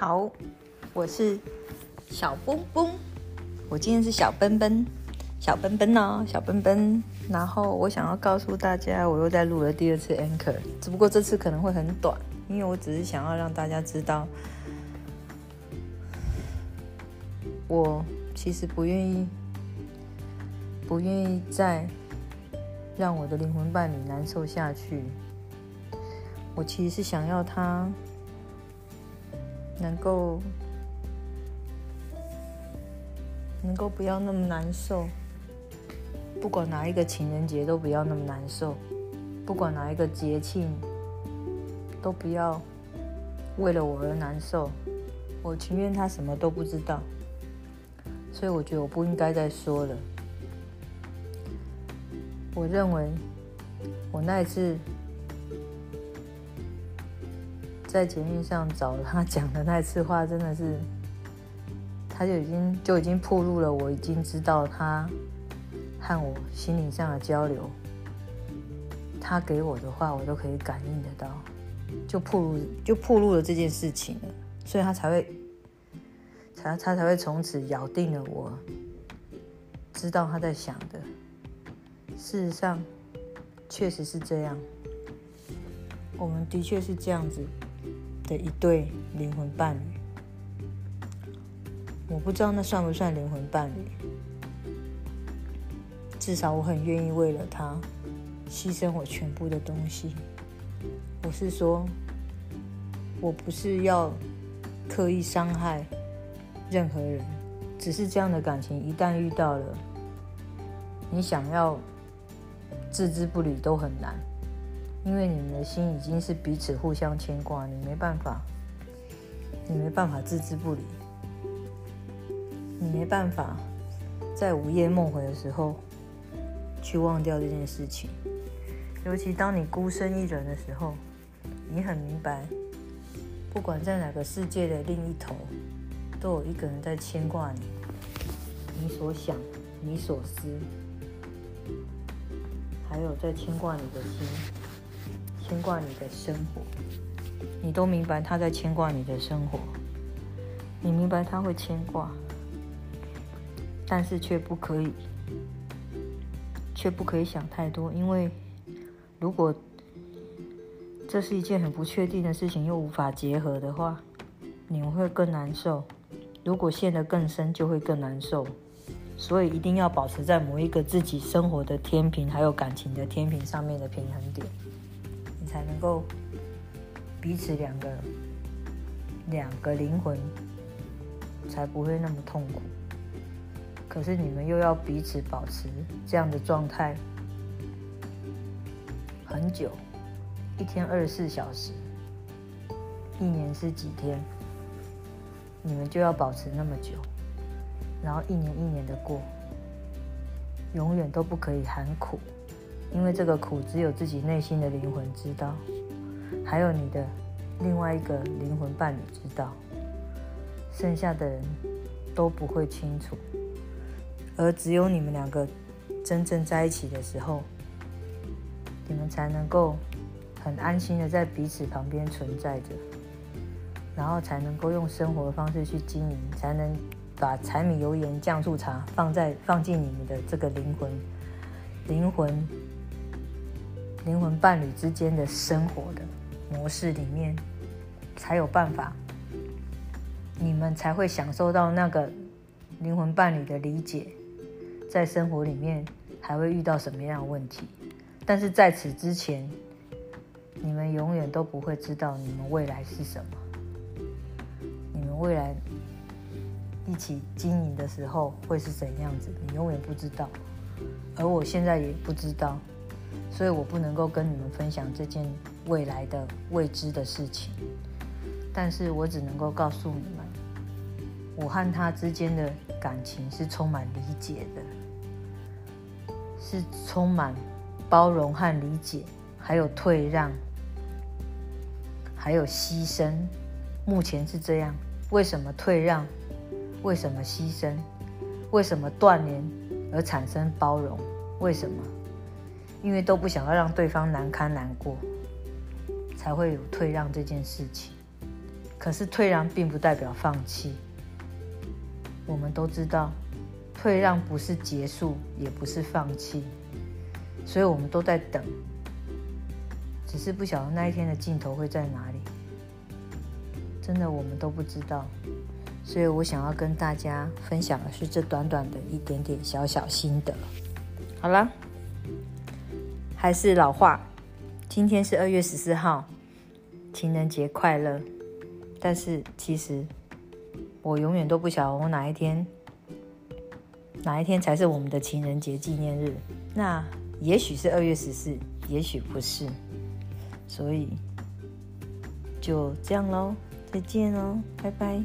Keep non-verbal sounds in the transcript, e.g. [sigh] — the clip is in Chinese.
好，我是小蹦蹦，我今天是小奔奔，小奔奔哦，小奔奔。然后我想要告诉大家，我又在录了第二次 anchor，只不过这次可能会很短，因为我只是想要让大家知道，我其实不愿意，不愿意再让我的灵魂伴侣难受下去。我其实是想要他。能够，能够不要那么难受。不管哪一个情人节都不要那么难受，不管哪一个节庆都不要为了我而难受。我情愿他什么都不知道，所以我觉得我不应该再说了。我认为我那一次。在节目上找他 [laughs] 讲的那次话，真的是，他就已经就已经暴露了。我已经知道他和我心灵上的交流，他给我的话，我都可以感应得到，就暴露就暴露了这件事情了，所以他才会，才他才会从此咬定了我，知道他在想的。事实上，确实是这样，我们的确是这样子。的一对灵魂伴侣，我不知道那算不算灵魂伴侣。至少我很愿意为了他牺牲我全部的东西。我是说，我不是要刻意伤害任何人，只是这样的感情一旦遇到了，你想要置之不理都很难。因为你们的心已经是彼此互相牵挂，你没办法，你没办法置之不理，你没办法在午夜梦回的时候去忘掉这件事情。尤其当你孤身一人的时候，你很明白，不管在哪个世界的另一头，都有一个人在牵挂你，你所想，你所思，还有在牵挂你的心。牵挂你的生活，你都明白他在牵挂你的生活，你明白他会牵挂，但是却不可以，却不可以想太多，因为如果这是一件很不确定的事情，又无法结合的话，你会更难受。如果陷得更深，就会更难受。所以一定要保持在某一个自己生活的天平，还有感情的天平上面的平衡点。才能够彼此两个两个灵魂才不会那么痛苦。可是你们又要彼此保持这样的状态很久，一天二十四小时，一年是几天？你们就要保持那么久，然后一年一年的过，永远都不可以喊苦。因为这个苦只有自己内心的灵魂知道，还有你的另外一个灵魂伴侣知道，剩下的人都不会清楚。而只有你们两个真正在一起的时候，你们才能够很安心的在彼此旁边存在着，然后才能够用生活的方式去经营，才能把柴米油盐酱醋茶放在放进你们的这个灵魂灵魂。灵魂伴侣之间的生活的模式里面，才有办法，你们才会享受到那个灵魂伴侣的理解，在生活里面还会遇到什么样的问题？但是在此之前，你们永远都不会知道你们未来是什么。你们未来一起经营的时候会是怎样子？你永远不知道，而我现在也不知道。所以我不能够跟你们分享这件未来的未知的事情，但是我只能够告诉你们，我和他之间的感情是充满理解的，是充满包容和理解，还有退让，还有牺牲。目前是这样。为什么退让？为什么牺牲？为什么断联而产生包容？为什么？因为都不想要让对方难堪难过，才会有退让这件事情。可是退让并不代表放弃。我们都知道，退让不是结束，也不是放弃，所以我们都在等，只是不晓得那一天的尽头会在哪里。真的，我们都不知道。所以我想要跟大家分享的是这短短的一点点小小心得。好了，还是老话。今天是二月十四号情人节快乐。但是其实我永远都不晓得我哪一天哪一天才是我们的情人节纪念日。那也许是二月十四也许不是。所以就这样喽再见喽拜拜。